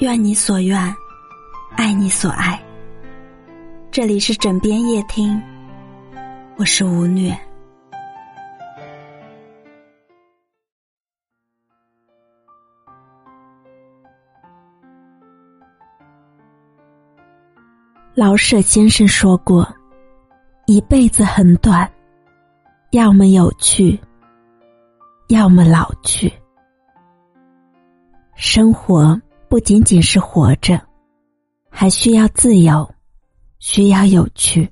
愿你所愿，爱你所爱。这里是枕边夜听，我是吴虐。老舍先生说过：“一辈子很短，要么有趣，要么老去。生活不仅仅是活着，还需要自由，需要有趣。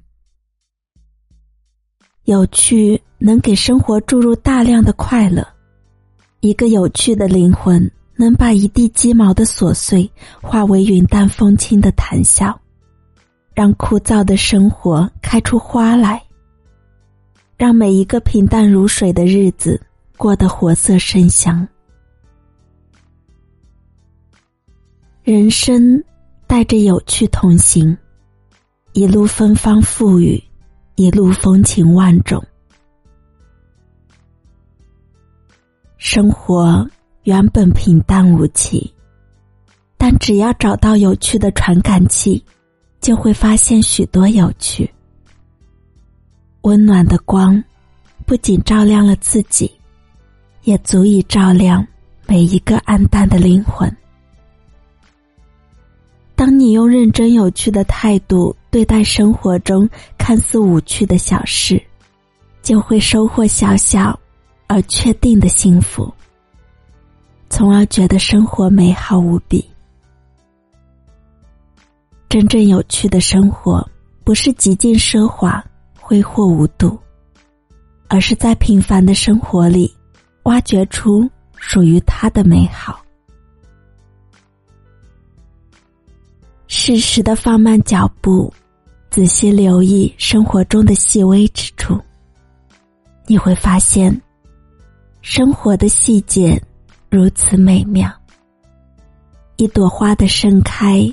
有趣能给生活注入大量的快乐。一个有趣的灵魂，能把一地鸡毛的琐碎化为云淡风轻的谈笑。”让枯燥的生活开出花来，让每一个平淡如水的日子过得活色生香。人生带着有趣同行，一路芬芳馥郁，一路风情万种。生活原本平淡无奇，但只要找到有趣的传感器。就会发现许多有趣、温暖的光，不仅照亮了自己，也足以照亮每一个暗淡的灵魂。当你用认真有趣的态度对待生活中看似无趣的小事，就会收获小小而确定的幸福，从而觉得生活美好无比。真正有趣的生活，不是极尽奢华、挥霍无度，而是在平凡的生活里，挖掘出属于他的美好。适时的放慢脚步，仔细留意生活中的细微之处，你会发现，生活的细节如此美妙。一朵花的盛开。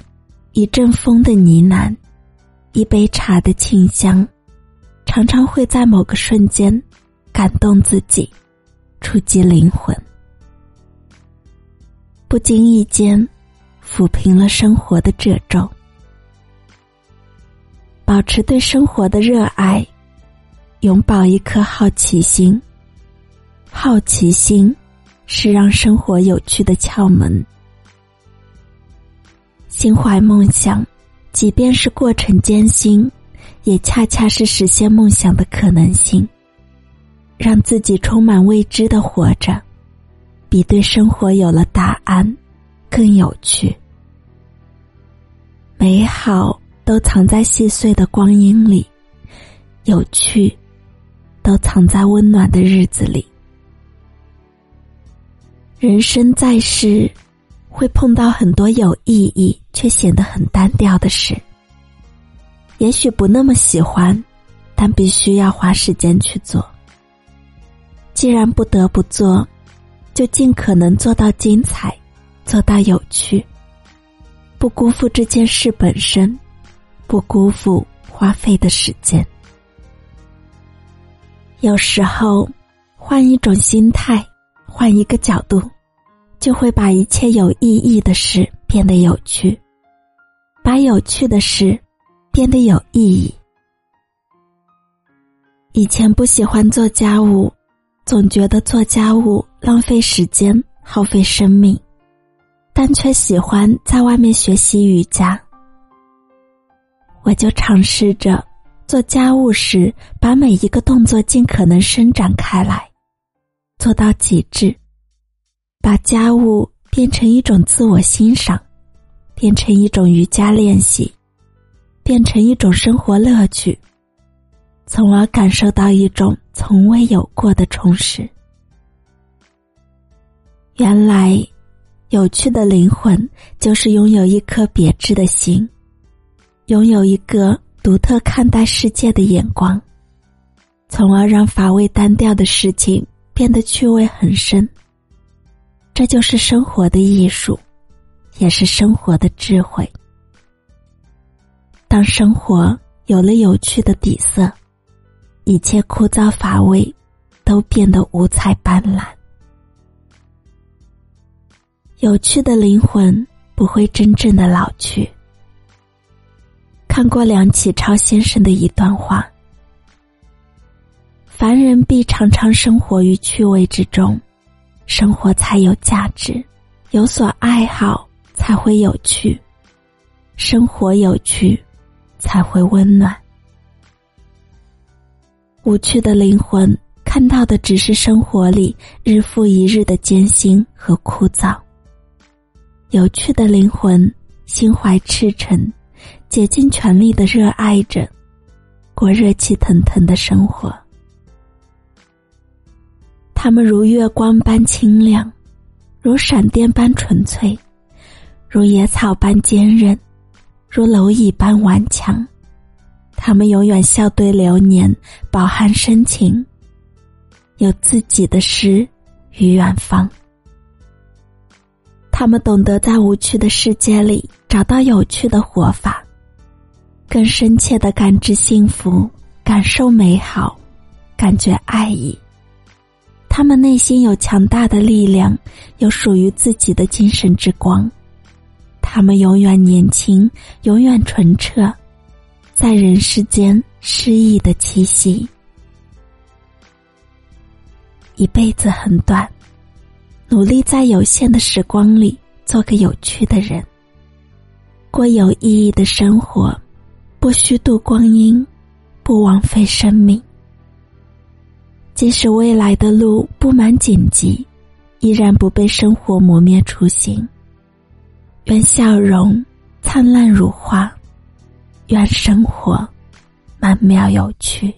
一阵风的呢喃，一杯茶的清香，常常会在某个瞬间感动自己，触及灵魂，不经意间抚平了生活的褶皱。保持对生活的热爱，永葆一颗好奇心。好奇心是让生活有趣的窍门。心怀梦想，即便是过程艰辛，也恰恰是实现梦想的可能性。让自己充满未知的活着，比对生活有了答案更有趣。美好都藏在细碎的光阴里，有趣都藏在温暖的日子里。人生在世。会碰到很多有意义却显得很单调的事，也许不那么喜欢，但必须要花时间去做。既然不得不做，就尽可能做到精彩，做到有趣，不辜负这件事本身，不辜负花费的时间。有时候，换一种心态，换一个角度。就会把一切有意义的事变得有趣，把有趣的事变得有意义。以前不喜欢做家务，总觉得做家务浪费时间、耗费生命，但却喜欢在外面学习瑜伽。我就尝试着做家务时，把每一个动作尽可能伸展开来，做到极致。把家务变成一种自我欣赏，变成一种瑜伽练习，变成一种生活乐趣，从而感受到一种从未有过的充实。原来，有趣的灵魂就是拥有一颗别致的心，拥有一个独特看待世界的眼光，从而让乏味单调的事情变得趣味很深。这就是生活的艺术，也是生活的智慧。当生活有了有趣的底色，一切枯燥乏味都变得五彩斑斓。有趣的灵魂不会真正的老去。看过梁启超先生的一段话：凡人必常常生活于趣味之中，生活才有价值；有所爱好才会有趣，生活有趣才会温暖。无趣的灵魂看到的只是生活里日复一日的艰辛和枯燥。有趣的灵魂心怀赤诚，竭尽全力的热爱着，过热气腾腾的生活。他们如月光般清亮，如闪电般纯粹，如野草般坚韧，如蝼蚁般顽强。他们永远笑对流年，饱含深情，有自己的诗与远方。他们懂得在无趣的世界里找到有趣的活法，更深切的感知幸福，感受美好，感觉爱意。他们内心有强大的力量，有属于自己的精神之光。他们永远年轻，永远纯澈。在人世间诗意的气息，一辈子很短，努力在有限的时光里做个有趣的人，过有意义的生活，不虚度光阴，不枉费生命。即使未来的路布满荆棘，依然不被生活磨灭初心。愿笑容灿烂如花。愿生活曼妙有趣。